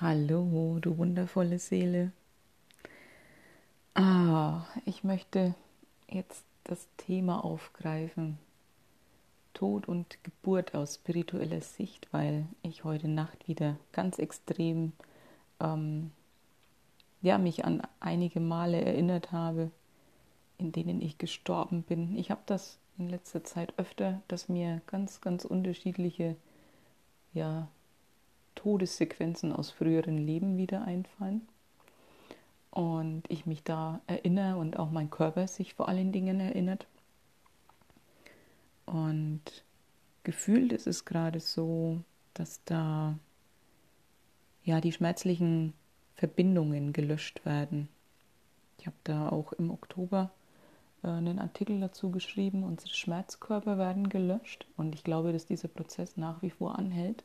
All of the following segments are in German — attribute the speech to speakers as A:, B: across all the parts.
A: Hallo, du wundervolle Seele. Ah, ich möchte jetzt das Thema aufgreifen. Tod und Geburt aus spiritueller Sicht, weil ich heute Nacht wieder ganz extrem ähm, ja, mich an einige Male erinnert habe, in denen ich gestorben bin. Ich habe das in letzter Zeit öfter, dass mir ganz, ganz unterschiedliche ja, Todessequenzen aus früheren Leben wieder einfallen. Und ich mich da erinnere und auch mein Körper sich vor allen Dingen erinnert. Und gefühlt ist es gerade so, dass da ja die schmerzlichen Verbindungen gelöscht werden. Ich habe da auch im Oktober äh, einen Artikel dazu geschrieben, unsere Schmerzkörper werden gelöscht. Und ich glaube, dass dieser Prozess nach wie vor anhält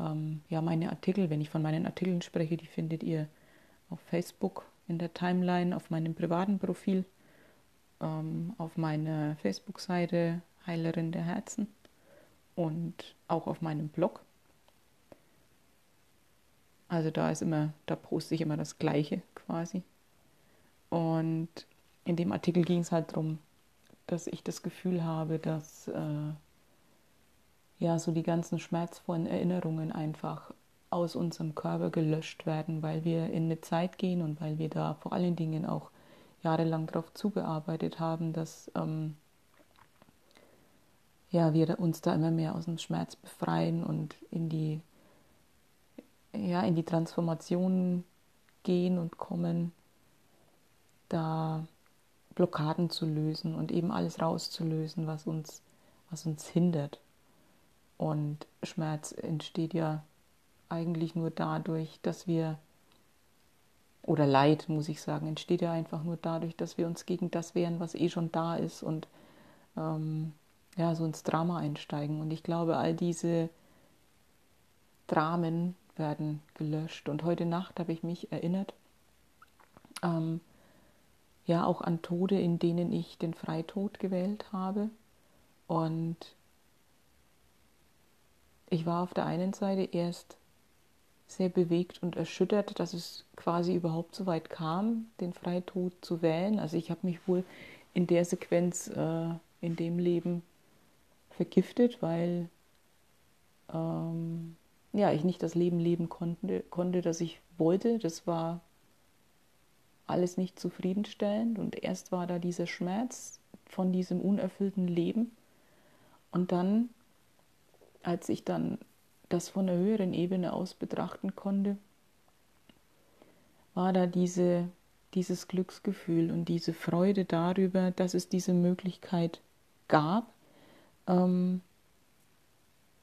A: ähm, ja, meine Artikel, wenn ich von meinen Artikeln spreche, die findet ihr auf Facebook in der Timeline, auf meinem privaten Profil, ähm, auf meiner Facebook-Seite Heilerin der Herzen und auch auf meinem Blog. Also da ist immer, da poste ich immer das Gleiche quasi. Und in dem Artikel ging es halt darum, dass ich das Gefühl habe, dass äh, ja so die ganzen schmerzvollen Erinnerungen einfach aus unserem Körper gelöscht werden, weil wir in eine Zeit gehen und weil wir da vor allen Dingen auch jahrelang darauf zugearbeitet haben, dass ähm, ja, wir uns da immer mehr aus dem Schmerz befreien und in die, ja, in die Transformation gehen und kommen, da Blockaden zu lösen und eben alles rauszulösen, was uns, was uns hindert. Und Schmerz entsteht ja eigentlich nur dadurch, dass wir, oder Leid, muss ich sagen, entsteht ja einfach nur dadurch, dass wir uns gegen das wehren, was eh schon da ist und ähm, ja, so ins Drama einsteigen. Und ich glaube, all diese Dramen werden gelöscht. Und heute Nacht habe ich mich erinnert, ähm, ja, auch an Tode, in denen ich den Freitod gewählt habe. Und ich war auf der einen Seite erst sehr bewegt und erschüttert, dass es quasi überhaupt so weit kam, den Freitod zu wählen. Also ich habe mich wohl in der Sequenz äh, in dem Leben vergiftet, weil ähm, ja, ich nicht das Leben leben konnte, konnte, das ich wollte. Das war alles nicht zufriedenstellend. Und erst war da dieser Schmerz von diesem unerfüllten Leben. Und dann als ich dann das von einer höheren Ebene aus betrachten konnte, war da diese, dieses Glücksgefühl und diese Freude darüber, dass es diese Möglichkeit gab, ähm,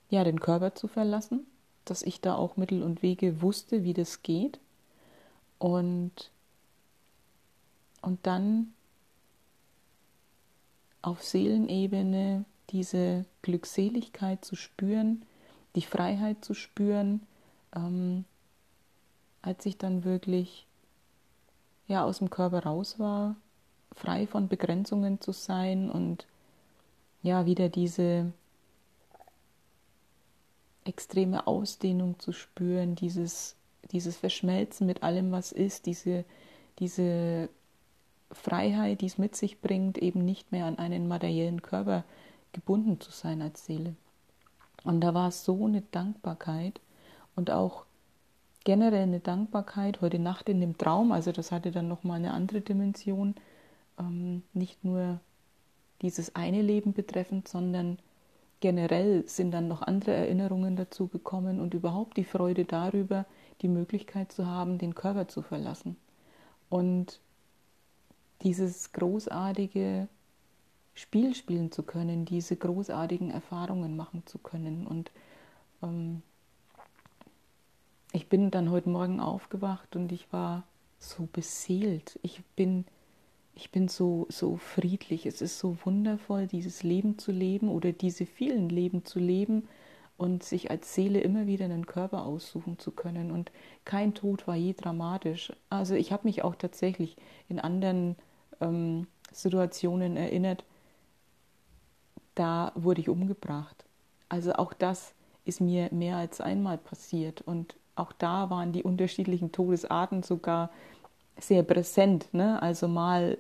A: ja, den Körper zu verlassen, dass ich da auch Mittel und Wege wusste, wie das geht. Und, und dann auf Seelenebene diese Glückseligkeit zu spüren, die Freiheit zu spüren, ähm, als ich dann wirklich ja aus dem Körper raus war, frei von Begrenzungen zu sein und ja wieder diese extreme Ausdehnung zu spüren, dieses, dieses Verschmelzen mit allem, was ist, diese, diese Freiheit, die es mit sich bringt, eben nicht mehr an einen materiellen Körper gebunden zu sein als Seele. Und da war so eine Dankbarkeit und auch generell eine Dankbarkeit heute Nacht in dem Traum. Also das hatte dann nochmal eine andere Dimension, ähm, nicht nur dieses eine Leben betreffend, sondern generell sind dann noch andere Erinnerungen dazu gekommen und überhaupt die Freude darüber, die Möglichkeit zu haben, den Körper zu verlassen. Und dieses großartige Spiel spielen zu können, diese großartigen Erfahrungen machen zu können. Und ähm, ich bin dann heute Morgen aufgewacht und ich war so beseelt. Ich bin, ich bin so, so friedlich. Es ist so wundervoll, dieses Leben zu leben oder diese vielen Leben zu leben und sich als Seele immer wieder einen Körper aussuchen zu können. Und kein Tod war je dramatisch. Also ich habe mich auch tatsächlich in anderen ähm, Situationen erinnert, da wurde ich umgebracht. Also auch das ist mir mehr als einmal passiert. Und auch da waren die unterschiedlichen Todesarten sogar sehr präsent. Ne? Also mal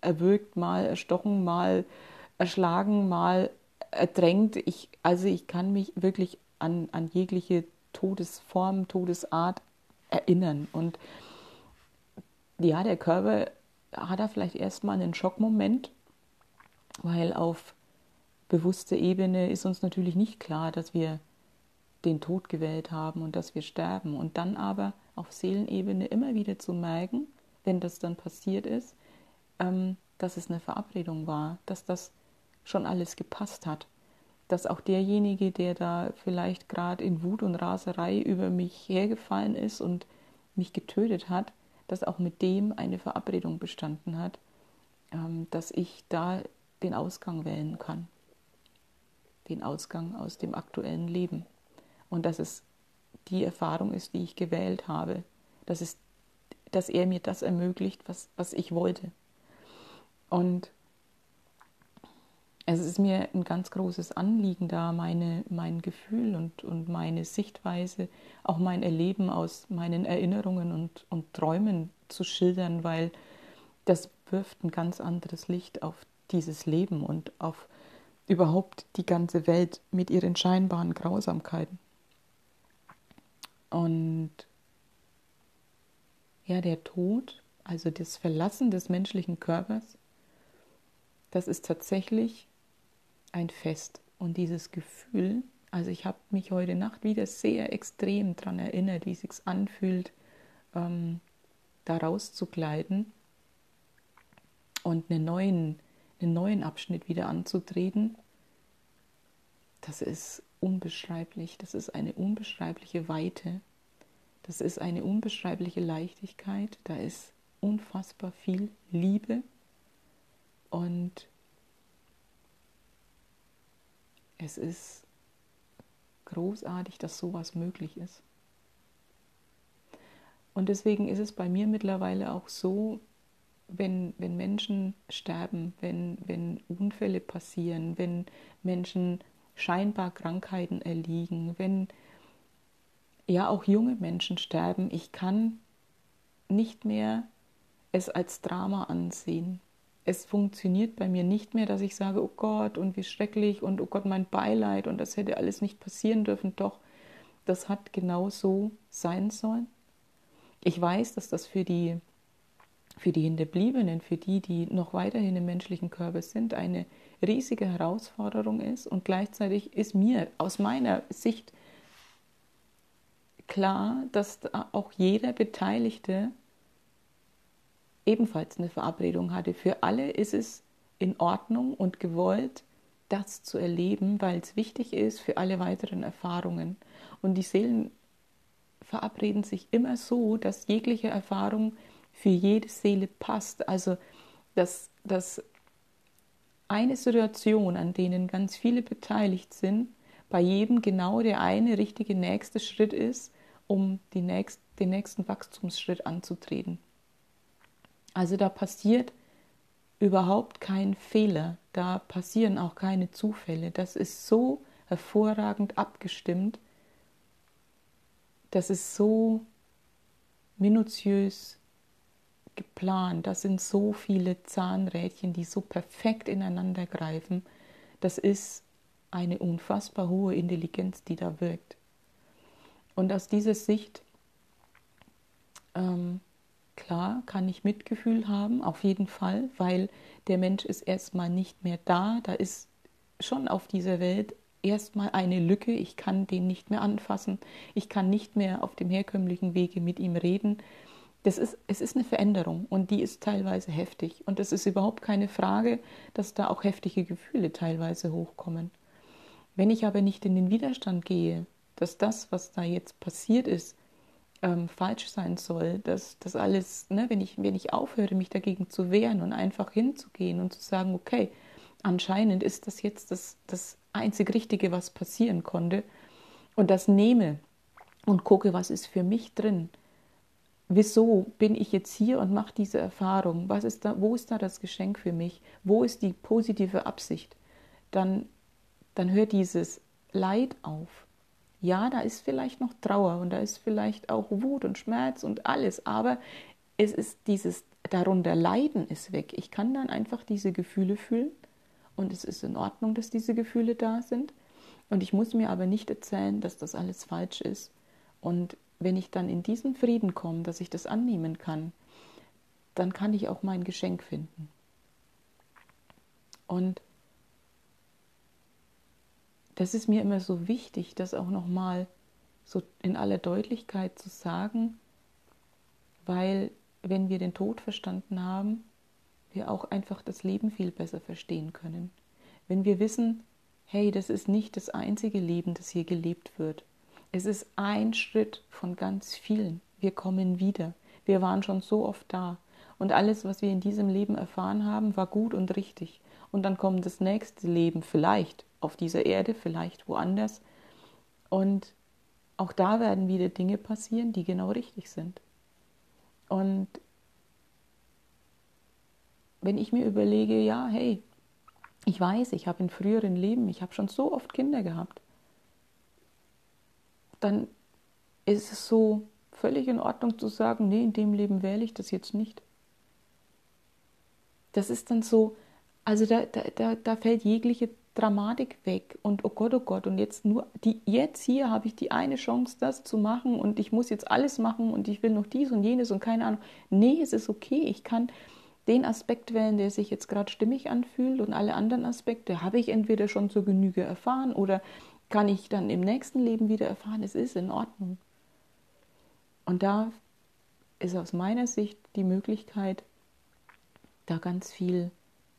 A: erwürgt, mal erstochen, mal erschlagen, mal ertränkt. Ich, also ich kann mich wirklich an, an jegliche Todesform, Todesart erinnern. Und ja, der Körper hat da vielleicht erstmal einen Schockmoment, weil auf bewusster Ebene ist uns natürlich nicht klar, dass wir den Tod gewählt haben und dass wir sterben. Und dann aber auf Seelenebene immer wieder zu merken, wenn das dann passiert ist, ähm, dass es eine Verabredung war, dass das schon alles gepasst hat, dass auch derjenige, der da vielleicht gerade in Wut und Raserei über mich hergefallen ist und mich getötet hat, dass auch mit dem eine Verabredung bestanden hat, ähm, dass ich da den Ausgang wählen kann, den Ausgang aus dem aktuellen Leben und dass es die Erfahrung ist, die ich gewählt habe, dass, es, dass er mir das ermöglicht, was, was ich wollte. Und es ist mir ein ganz großes Anliegen, da meine, mein Gefühl und, und meine Sichtweise, auch mein Erleben aus meinen Erinnerungen und, und Träumen zu schildern, weil das wirft ein ganz anderes Licht auf dieses Leben und auf überhaupt die ganze Welt mit ihren scheinbaren Grausamkeiten. Und ja, der Tod, also das Verlassen des menschlichen Körpers, das ist tatsächlich ein Fest. Und dieses Gefühl, also ich habe mich heute Nacht wieder sehr extrem daran erinnert, wie es sich anfühlt, ähm, da rauszugleiten und einen neuen, einen neuen Abschnitt wieder anzutreten. Das ist unbeschreiblich. Das ist eine unbeschreibliche Weite. Das ist eine unbeschreibliche Leichtigkeit. Da ist unfassbar viel Liebe. Und es ist großartig, dass sowas möglich ist. Und deswegen ist es bei mir mittlerweile auch so, wenn, wenn Menschen sterben, wenn, wenn Unfälle passieren, wenn Menschen scheinbar Krankheiten erliegen, wenn ja auch junge Menschen sterben, ich kann nicht mehr es als Drama ansehen. Es funktioniert bei mir nicht mehr, dass ich sage, oh Gott, und wie schrecklich und oh Gott, mein Beileid und das hätte alles nicht passieren dürfen. Doch, das hat genau so sein sollen. Ich weiß, dass das für die, für die Hinterbliebenen, für die, die noch weiterhin im menschlichen Körper sind, eine riesige Herausforderung ist und gleichzeitig ist mir aus meiner Sicht klar, dass auch jeder Beteiligte ebenfalls eine Verabredung hatte. Für alle ist es in Ordnung und gewollt, das zu erleben, weil es wichtig ist für alle weiteren Erfahrungen. Und die Seelen verabreden sich immer so, dass jegliche Erfahrung für jede Seele passt. Also dass, dass eine Situation, an denen ganz viele beteiligt sind, bei jedem genau der eine richtige nächste Schritt ist, um nächst, den nächsten Wachstumsschritt anzutreten. Also da passiert überhaupt kein Fehler, da passieren auch keine Zufälle. Das ist so hervorragend abgestimmt, das ist so minutiös geplant. Das sind so viele Zahnrädchen, die so perfekt ineinander greifen. Das ist eine unfassbar hohe Intelligenz, die da wirkt. Und aus dieser Sicht, ähm, klar, kann ich Mitgefühl haben, auf jeden Fall, weil der Mensch ist erstmal nicht mehr da. Da ist schon auf dieser Welt erstmal eine Lücke. Ich kann den nicht mehr anfassen. Ich kann nicht mehr auf dem herkömmlichen Wege mit ihm reden das ist, es ist eine Veränderung und die ist teilweise heftig. Und es ist überhaupt keine Frage, dass da auch heftige Gefühle teilweise hochkommen. Wenn ich aber nicht in den Widerstand gehe, dass das, was da jetzt passiert ist, ähm, falsch sein soll, dass das alles, ne, wenn, ich, wenn ich aufhöre, mich dagegen zu wehren und einfach hinzugehen und zu sagen, okay, anscheinend ist das jetzt das, das einzig Richtige, was passieren konnte, und das nehme und gucke, was ist für mich drin, wieso bin ich jetzt hier und mache diese Erfahrung? Was ist da, wo ist da das Geschenk für mich? Wo ist die positive Absicht? Dann, dann hört dieses Leid auf. Ja, da ist vielleicht noch Trauer und da ist vielleicht auch Wut und Schmerz und alles, aber es ist dieses darunter Leiden ist weg. Ich kann dann einfach diese Gefühle fühlen und es ist in Ordnung, dass diese Gefühle da sind. Und ich muss mir aber nicht erzählen, dass das alles falsch ist. Und wenn ich dann in diesen Frieden komme, dass ich das annehmen kann, dann kann ich auch mein Geschenk finden. Und das ist mir immer so wichtig, das auch nochmal so in aller Deutlichkeit zu sagen, weil wenn wir den Tod verstanden haben, wir auch einfach das Leben viel besser verstehen können. Wenn wir wissen, hey, das ist nicht das einzige Leben, das hier gelebt wird. Es ist ein Schritt von ganz vielen. Wir kommen wieder. Wir waren schon so oft da. Und alles, was wir in diesem Leben erfahren haben, war gut und richtig. Und dann kommt das nächste Leben, vielleicht auf dieser Erde, vielleicht woanders. Und auch da werden wieder Dinge passieren, die genau richtig sind. Und wenn ich mir überlege, ja, hey, ich weiß, ich habe in früheren Leben, ich habe schon so oft Kinder gehabt, dann ist es so völlig in Ordnung zu sagen, nee, in dem Leben wähle ich das jetzt nicht. Das ist dann so, also da, da, da fällt jegliche Dramatik weg und oh Gott, oh Gott, und jetzt nur die jetzt hier habe ich die eine Chance, das zu machen und ich muss jetzt alles machen und ich will noch dies und jenes und keine Ahnung. Nee, es ist okay. Ich kann den Aspekt wählen, der sich jetzt gerade stimmig anfühlt und alle anderen Aspekte habe ich entweder schon zur Genüge erfahren oder kann ich dann im nächsten Leben wieder erfahren, es ist in Ordnung. Und da ist aus meiner Sicht die Möglichkeit, da ganz viel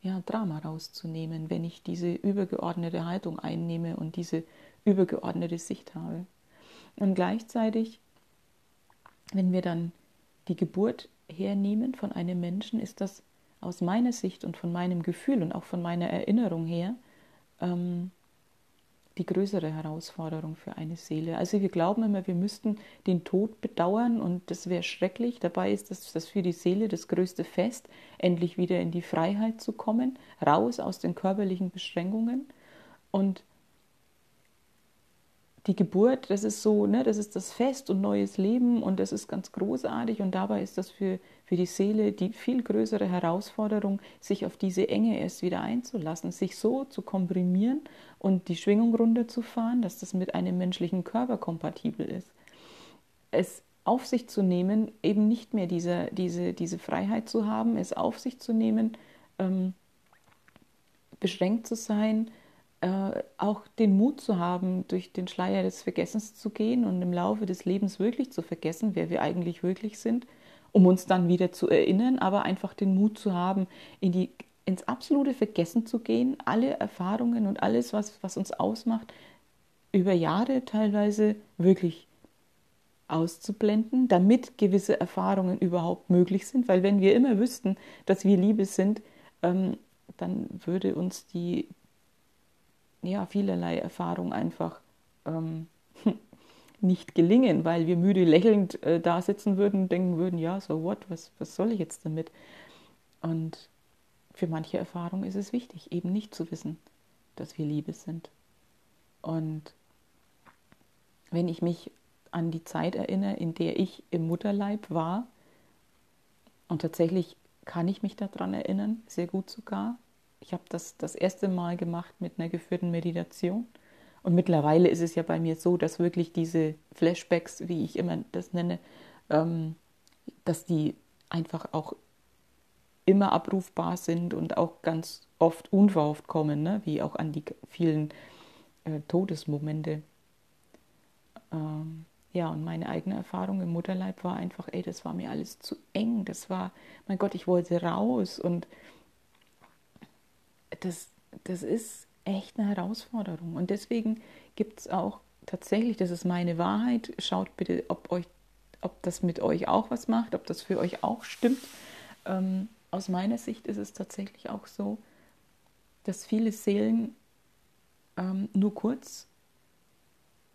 A: ja, Drama rauszunehmen, wenn ich diese übergeordnete Haltung einnehme und diese übergeordnete Sicht habe. Und gleichzeitig, wenn wir dann die Geburt hernehmen von einem Menschen, ist das aus meiner Sicht und von meinem Gefühl und auch von meiner Erinnerung her ähm, die größere Herausforderung für eine Seele. Also wir glauben immer, wir müssten den Tod bedauern und das wäre schrecklich. Dabei ist das, das für die Seele das größte Fest, endlich wieder in die Freiheit zu kommen, raus aus den körperlichen Beschränkungen. Und die Geburt, das ist so, ne, das ist das Fest und neues Leben und das ist ganz großartig und dabei ist das für, für die Seele die viel größere Herausforderung, sich auf diese Enge erst wieder einzulassen, sich so zu komprimieren und die Schwingung runterzufahren, dass das mit einem menschlichen Körper kompatibel ist. Es auf sich zu nehmen, eben nicht mehr diese, diese, diese Freiheit zu haben, es auf sich zu nehmen, ähm, beschränkt zu sein, äh, auch den Mut zu haben, durch den Schleier des Vergessens zu gehen und im Laufe des Lebens wirklich zu vergessen, wer wir eigentlich wirklich sind, um uns dann wieder zu erinnern, aber einfach den Mut zu haben, in die, ins absolute Vergessen zu gehen, alle Erfahrungen und alles, was, was uns ausmacht, über Jahre teilweise wirklich auszublenden, damit gewisse Erfahrungen überhaupt möglich sind, weil wenn wir immer wüssten, dass wir Liebe sind, ähm, dann würde uns die ja, vielerlei Erfahrung einfach ähm, nicht gelingen, weil wir müde lächelnd äh, da sitzen würden und denken würden, ja, so what, was, was soll ich jetzt damit? Und für manche Erfahrungen ist es wichtig, eben nicht zu wissen, dass wir Liebe sind. Und wenn ich mich an die Zeit erinnere, in der ich im Mutterleib war, und tatsächlich kann ich mich daran erinnern, sehr gut sogar, ich habe das das erste Mal gemacht mit einer geführten Meditation. Und mittlerweile ist es ja bei mir so, dass wirklich diese Flashbacks, wie ich immer das nenne, ähm, dass die einfach auch immer abrufbar sind und auch ganz oft unverhofft kommen, ne? wie auch an die vielen äh, Todesmomente. Ähm, ja, und meine eigene Erfahrung im Mutterleib war einfach, ey, das war mir alles zu eng. Das war, mein Gott, ich wollte raus und das, das ist echt eine Herausforderung. Und deswegen gibt es auch tatsächlich, das ist meine Wahrheit, schaut bitte, ob, euch, ob das mit euch auch was macht, ob das für euch auch stimmt. Ähm, aus meiner Sicht ist es tatsächlich auch so, dass viele Seelen ähm, nur kurz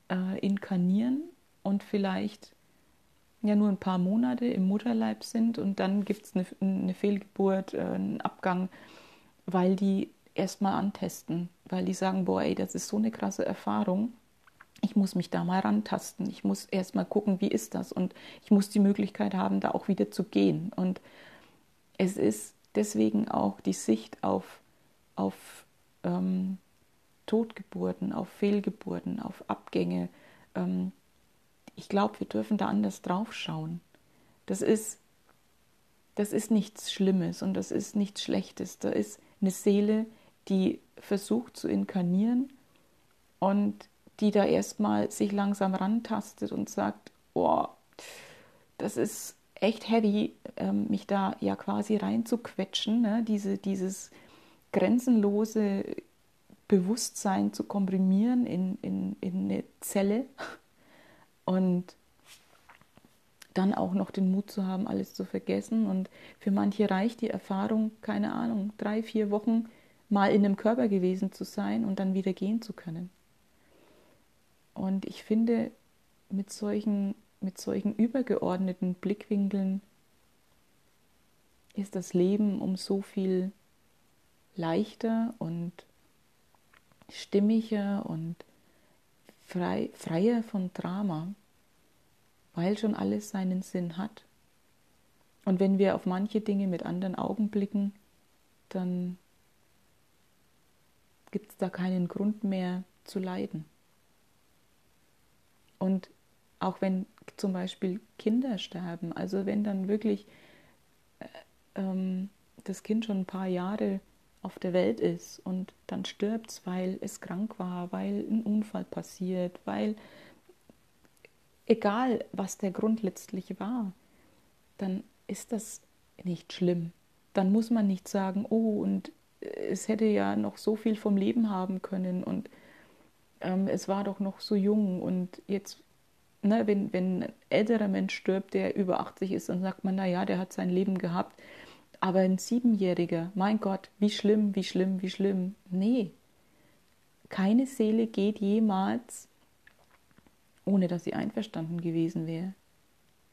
A: äh, inkarnieren und vielleicht ja nur ein paar Monate im Mutterleib sind und dann gibt es eine, eine, Fehlgeburt, äh, einen Abgang, weil die erstmal antesten, weil die sagen, boah, ey, das ist so eine krasse Erfahrung. ich muss mich da mal rantasten. Ich muss erst mal gucken, wie ist das? Und ich muss die Möglichkeit haben, da auch wieder zu gehen. Und es ist deswegen auch die Sicht auf, auf ähm, Totgeburten, auf Fehlgeburten, auf Abgänge. Ähm, ich glaube, wir dürfen da anders drauf schauen. Das ist, das ist nichts Schlimmes und das ist nichts Schlechtes. Da ist eine Seele, die versucht zu inkarnieren und die da erstmal sich langsam rantastet und sagt, oh, das ist echt heavy, ähm, mich da ja quasi reinzuquetschen, ne? Diese, dieses grenzenlose Bewusstsein zu komprimieren in, in, in eine Zelle und dann auch noch den Mut zu haben, alles zu vergessen. Und für manche reicht die Erfahrung, keine Ahnung, drei, vier Wochen mal in einem Körper gewesen zu sein und dann wieder gehen zu können. Und ich finde, mit solchen, mit solchen übergeordneten Blickwinkeln ist das Leben um so viel leichter und stimmiger und frei, freier von Drama, weil schon alles seinen Sinn hat. Und wenn wir auf manche Dinge mit anderen Augen blicken, dann gibt es da keinen Grund mehr zu leiden. Und auch wenn zum Beispiel Kinder sterben, also wenn dann wirklich äh, ähm, das Kind schon ein paar Jahre auf der Welt ist und dann stirbt es, weil es krank war, weil ein Unfall passiert, weil egal was der Grund letztlich war, dann ist das nicht schlimm. Dann muss man nicht sagen, oh, und es hätte ja noch so viel vom Leben haben können und ähm, es war doch noch so jung und jetzt, ne, wenn, wenn ein älterer Mensch stirbt, der über 80 ist, dann sagt man, naja, der hat sein Leben gehabt, aber ein Siebenjähriger, mein Gott, wie schlimm, wie schlimm, wie schlimm. Nee, keine Seele geht jemals, ohne dass sie einverstanden gewesen wäre.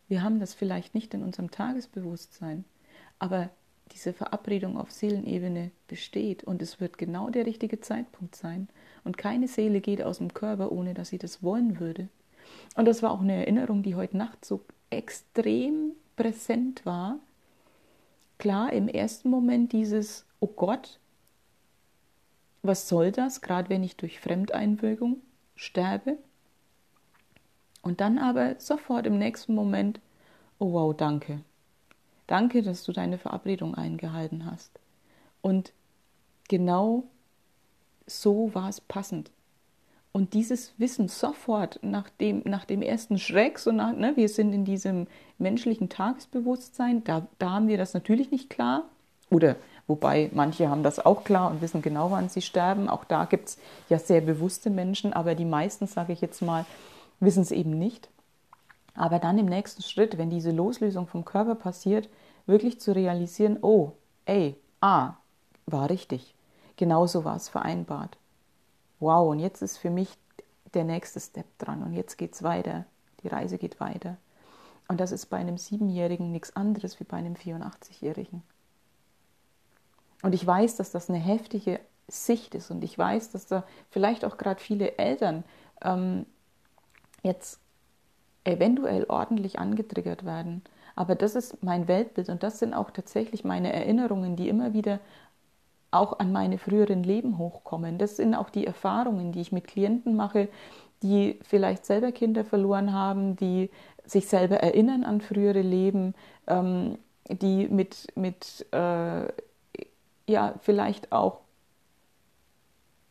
A: Wir haben das vielleicht nicht in unserem Tagesbewusstsein, aber diese Verabredung auf Seelenebene besteht und es wird genau der richtige Zeitpunkt sein. Und keine Seele geht aus dem Körper, ohne dass sie das wollen würde. Und das war auch eine Erinnerung, die heute Nacht so extrem präsent war, klar im ersten Moment dieses, oh Gott, was soll das, gerade wenn ich durch Fremdeinwirkung sterbe? Und dann aber sofort im nächsten Moment, oh wow, danke. Danke, dass du deine Verabredung eingehalten hast. Und genau so war es passend. Und dieses Wissen sofort nach dem, nach dem ersten Schreck, so nach, ne, wir sind in diesem menschlichen Tagesbewusstsein, da, da haben wir das natürlich nicht klar. Oder wobei manche haben das auch klar und wissen genau, wann sie sterben. Auch da gibt es ja sehr bewusste Menschen, aber die meisten, sage ich jetzt mal, wissen es eben nicht. Aber dann im nächsten Schritt, wenn diese Loslösung vom Körper passiert, wirklich zu realisieren, oh, ey, ah, war richtig. Genauso war es vereinbart wow, und jetzt ist für mich der nächste Step dran und jetzt geht es weiter. Die Reise geht weiter. Und das ist bei einem Siebenjährigen nichts anderes wie bei einem 84-Jährigen. Und ich weiß, dass das eine heftige Sicht ist und ich weiß, dass da vielleicht auch gerade viele Eltern ähm, jetzt eventuell ordentlich angetriggert werden. Aber das ist mein Weltbild und das sind auch tatsächlich meine Erinnerungen, die immer wieder auch an meine früheren Leben hochkommen. Das sind auch die Erfahrungen, die ich mit Klienten mache, die vielleicht selber Kinder verloren haben, die sich selber erinnern an frühere Leben, ähm, die mit, mit äh, ja, vielleicht auch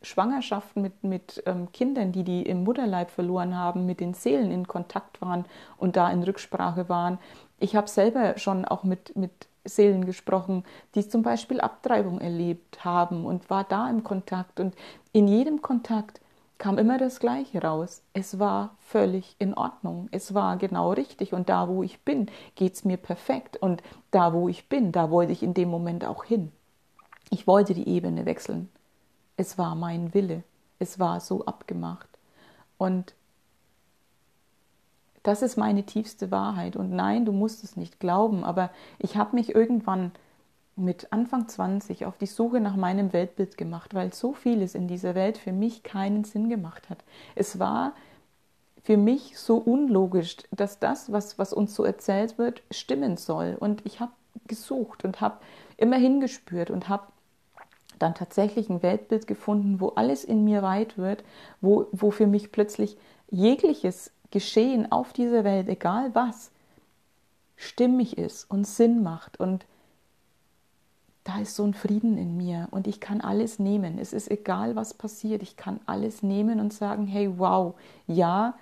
A: Schwangerschaften mit, mit ähm, Kindern, die die im Mutterleib verloren haben, mit den Seelen in Kontakt waren und da in Rücksprache waren. Ich habe selber schon auch mit, mit Seelen gesprochen, die zum Beispiel Abtreibung erlebt haben und war da im Kontakt. Und in jedem Kontakt kam immer das Gleiche raus. Es war völlig in Ordnung. Es war genau richtig. Und da, wo ich bin, geht es mir perfekt. Und da, wo ich bin, da wollte ich in dem Moment auch hin. Ich wollte die Ebene wechseln. Es war mein Wille. Es war so abgemacht. Und das ist meine tiefste Wahrheit. Und nein, du musst es nicht glauben, aber ich habe mich irgendwann mit Anfang 20 auf die Suche nach meinem Weltbild gemacht, weil so vieles in dieser Welt für mich keinen Sinn gemacht hat. Es war für mich so unlogisch, dass das, was, was uns so erzählt wird, stimmen soll. Und ich habe gesucht und habe immer hingespürt und habe dann tatsächlich ein Weltbild gefunden, wo alles in mir weit wird, wo, wo für mich plötzlich jegliches Geschehen auf dieser Welt, egal was, stimmig ist und Sinn macht und da ist so ein Frieden in mir und ich kann alles nehmen. Es ist egal, was passiert. Ich kann alles nehmen und sagen, hey, wow, ja,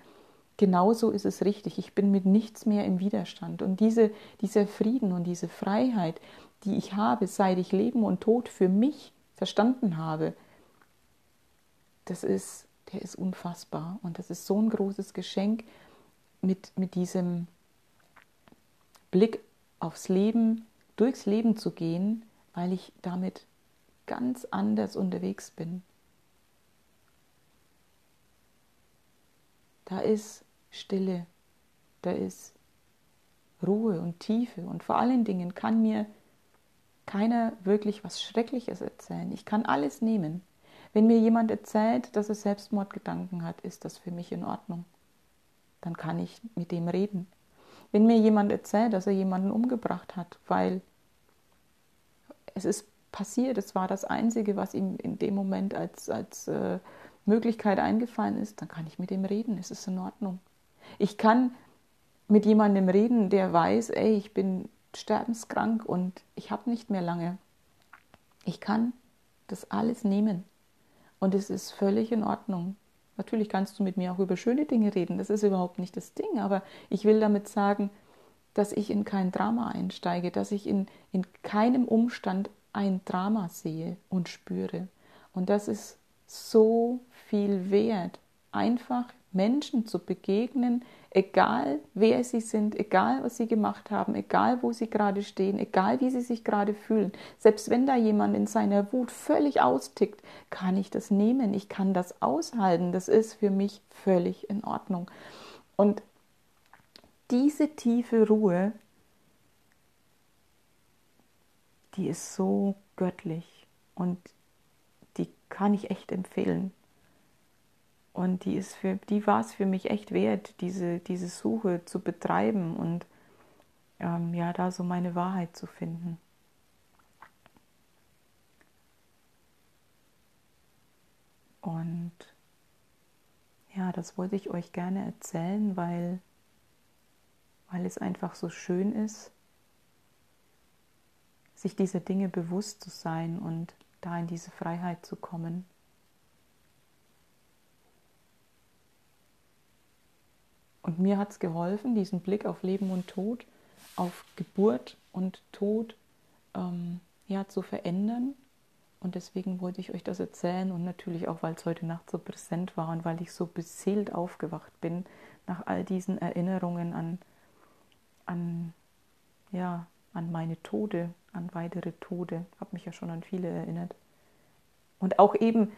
A: genau so ist es richtig. Ich bin mit nichts mehr im Widerstand. Und diese, dieser Frieden und diese Freiheit, die ich habe, seit ich Leben und Tod für mich verstanden habe, das ist, der ist unfassbar. Und das ist so ein großes Geschenk mit, mit diesem Blick aufs Leben, durchs Leben zu gehen, weil ich damit ganz anders unterwegs bin. Da ist Stille, da ist Ruhe und Tiefe und vor allen Dingen kann mir keiner wirklich was Schreckliches erzählen. Ich kann alles nehmen. Wenn mir jemand erzählt, dass er Selbstmordgedanken hat, ist das für mich in Ordnung. Dann kann ich mit dem reden. Wenn mir jemand erzählt, dass er jemanden umgebracht hat, weil es ist passiert, es war das Einzige, was ihm in dem Moment als, als äh, Möglichkeit eingefallen ist, dann kann ich mit ihm reden, es ist in Ordnung. Ich kann mit jemandem reden, der weiß, ey, ich bin sterbenskrank und ich habe nicht mehr lange. Ich kann das alles nehmen und es ist völlig in Ordnung. Natürlich kannst du mit mir auch über schöne Dinge reden, das ist überhaupt nicht das Ding, aber ich will damit sagen, dass ich in kein Drama einsteige, dass ich in, in keinem Umstand ein Drama sehe und spüre. Und das ist so viel wert, einfach Menschen zu begegnen, egal wer sie sind, egal was sie gemacht haben, egal wo sie gerade stehen, egal wie sie sich gerade fühlen. Selbst wenn da jemand in seiner Wut völlig austickt, kann ich das nehmen, ich kann das aushalten, das ist für mich völlig in Ordnung. Und diese tiefe Ruhe, die ist so göttlich und die kann ich echt empfehlen. Und die ist für, die war es für mich echt wert, diese, diese Suche zu betreiben und ähm, ja, da so meine Wahrheit zu finden. Und ja, das wollte ich euch gerne erzählen, weil weil es einfach so schön ist, sich dieser Dinge bewusst zu sein und da in diese Freiheit zu kommen. Und mir hat es geholfen, diesen Blick auf Leben und Tod, auf Geburt und Tod ähm, ja, zu verändern. Und deswegen wollte ich euch das erzählen und natürlich auch, weil es heute Nacht so präsent war und weil ich so beseelt aufgewacht bin nach all diesen Erinnerungen an an, ja, an meine Tode, an weitere Tode. Habe mich ja schon an viele erinnert. Und auch eben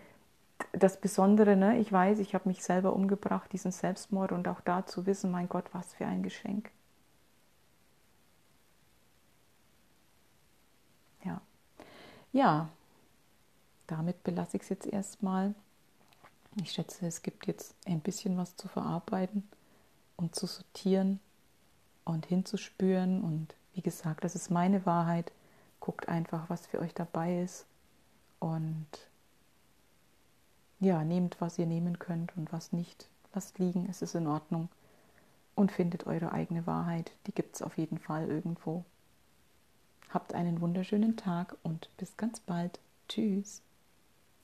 A: das Besondere, ne? ich weiß, ich habe mich selber umgebracht, diesen Selbstmord und auch da zu wissen, mein Gott, was für ein Geschenk. Ja, ja, damit belasse ich es jetzt erstmal. Ich schätze, es gibt jetzt ein bisschen was zu verarbeiten und zu sortieren und hinzuspüren. Und wie gesagt, das ist meine Wahrheit. Guckt einfach, was für euch dabei ist. Und ja, nehmt, was ihr nehmen könnt und was nicht. Lasst liegen, es ist in Ordnung. Und findet eure eigene Wahrheit. Die gibt es auf jeden Fall irgendwo. Habt einen wunderschönen Tag und bis ganz bald. Tschüss.